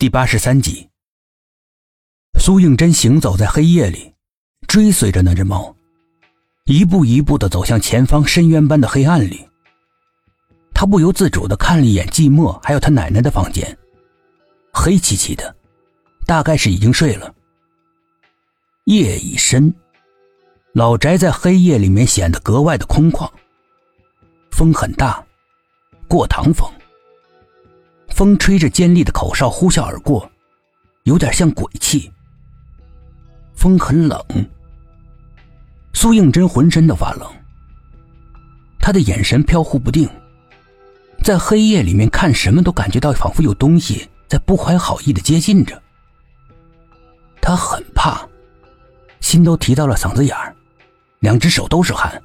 第八十三集，苏应真行走在黑夜里，追随着那只猫，一步一步的走向前方深渊般的黑暗里。他不由自主的看了一眼寂寞，还有他奶奶的房间，黑漆漆的，大概是已经睡了。夜已深，老宅在黑夜里面显得格外的空旷。风很大，过堂风。风吹着尖利的口哨呼啸而过，有点像鬼气。风很冷，苏应真浑身都发冷。他的眼神飘忽不定，在黑夜里面看什么都感觉到仿佛有东西在不怀好意的接近着。他很怕，心都提到了嗓子眼儿，两只手都是汗。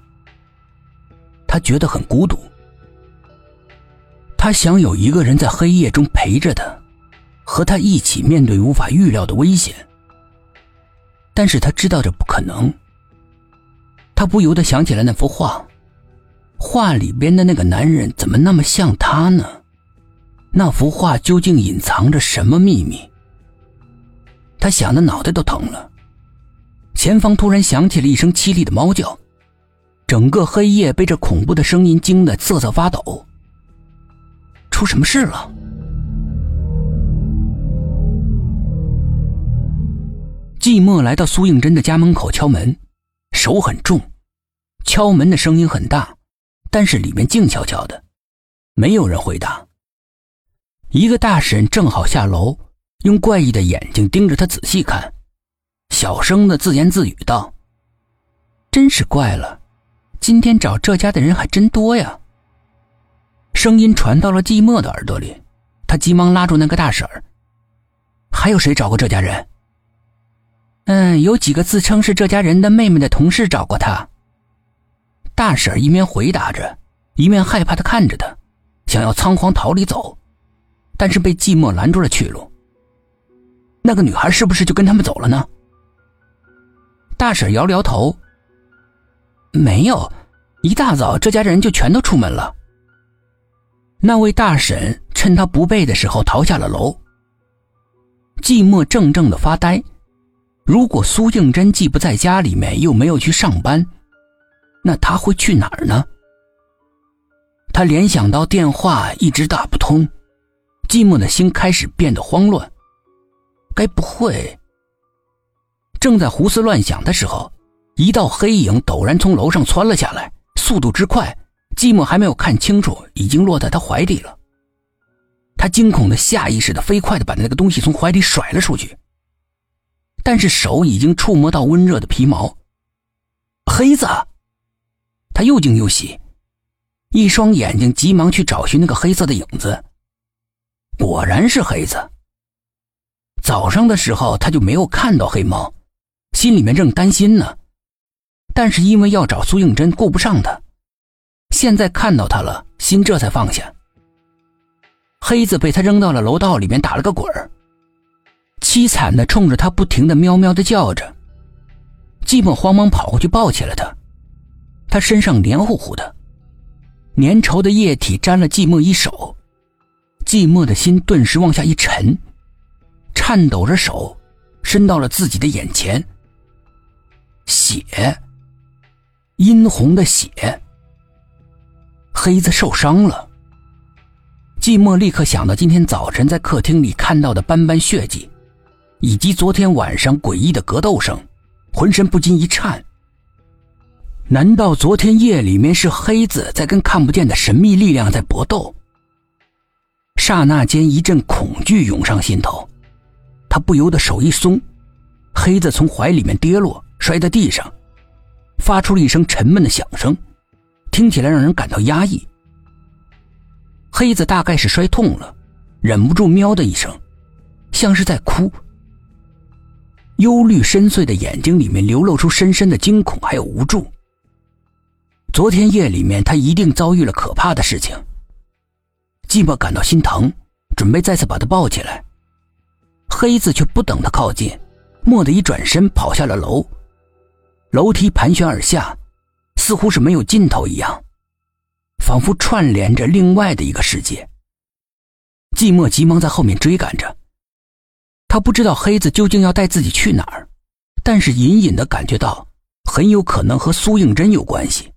他觉得很孤独。他想有一个人在黑夜中陪着他，和他一起面对无法预料的危险。但是他知道这不可能。他不由得想起了那幅画，画里边的那个男人怎么那么像他呢？那幅画究竟隐藏着什么秘密？他想的脑袋都疼了。前方突然响起了一声凄厉的猫叫，整个黑夜被这恐怖的声音惊得瑟瑟发抖。出什么事了？寂寞来到苏应真的家门口敲门，手很重，敲门的声音很大，但是里面静悄悄的，没有人回答。一个大婶正好下楼，用怪异的眼睛盯着他仔细看，小声的自言自语道：“真是怪了，今天找这家的人还真多呀。”声音传到了寂寞的耳朵里，他急忙拉住那个大婶儿：“还有谁找过这家人？”“嗯，有几个自称是这家人的妹妹的同事找过他。”大婶一面回答着，一面害怕的看着他，想要仓皇逃离走，但是被寂寞拦住了去路。那个女孩是不是就跟他们走了呢？大婶摇了摇头：“没有，一大早这家人就全都出门了。”那位大婶趁他不备的时候逃下了楼。寂寞怔怔的发呆。如果苏应真既不在家里面，又没有去上班，那他会去哪儿呢？他联想到电话一直打不通，寂寞的心开始变得慌乱。该不会……正在胡思乱想的时候，一道黑影陡然从楼上窜了下来，速度之快。寂寞还没有看清楚，已经落在他怀里了。他惊恐的下意识的飞快的把那个东西从怀里甩了出去，但是手已经触摸到温热的皮毛。黑子，他又惊又喜，一双眼睛急忙去找寻那个黑色的影子。果然是黑子。早上的时候他就没有看到黑猫，心里面正担心呢，但是因为要找苏应真，顾不上他。现在看到他了，心这才放下。黑子被他扔到了楼道里面，打了个滚儿，凄惨的冲着他不停的喵喵的叫着。寂寞慌忙跑过去抱起了他，他身上黏糊糊的，粘稠的液体沾了寂寞一手，寂寞的心顿时往下一沉，颤抖着手伸到了自己的眼前，血，殷红的血。黑子受伤了。寂寞立刻想到今天早晨在客厅里看到的斑斑血迹，以及昨天晚上诡异的格斗声，浑身不禁一颤。难道昨天夜里面是黑子在跟看不见的神秘力量在搏斗？刹那间，一阵恐惧涌上心头，他不由得手一松，黑子从怀里面跌落，摔在地上，发出了一声沉闷的响声。听起来让人感到压抑。黑子大概是摔痛了，忍不住喵的一声，像是在哭。忧虑深邃的眼睛里面流露出深深的惊恐还有无助。昨天夜里面他一定遭遇了可怕的事情。寂寞感到心疼，准备再次把他抱起来。黑子却不等他靠近，蓦地一转身跑下了楼，楼梯盘旋而下。似乎是没有尽头一样，仿佛串联着另外的一个世界。寂寞急忙在后面追赶着，他不知道黑子究竟要带自己去哪儿，但是隐隐的感觉到很有可能和苏应真有关系。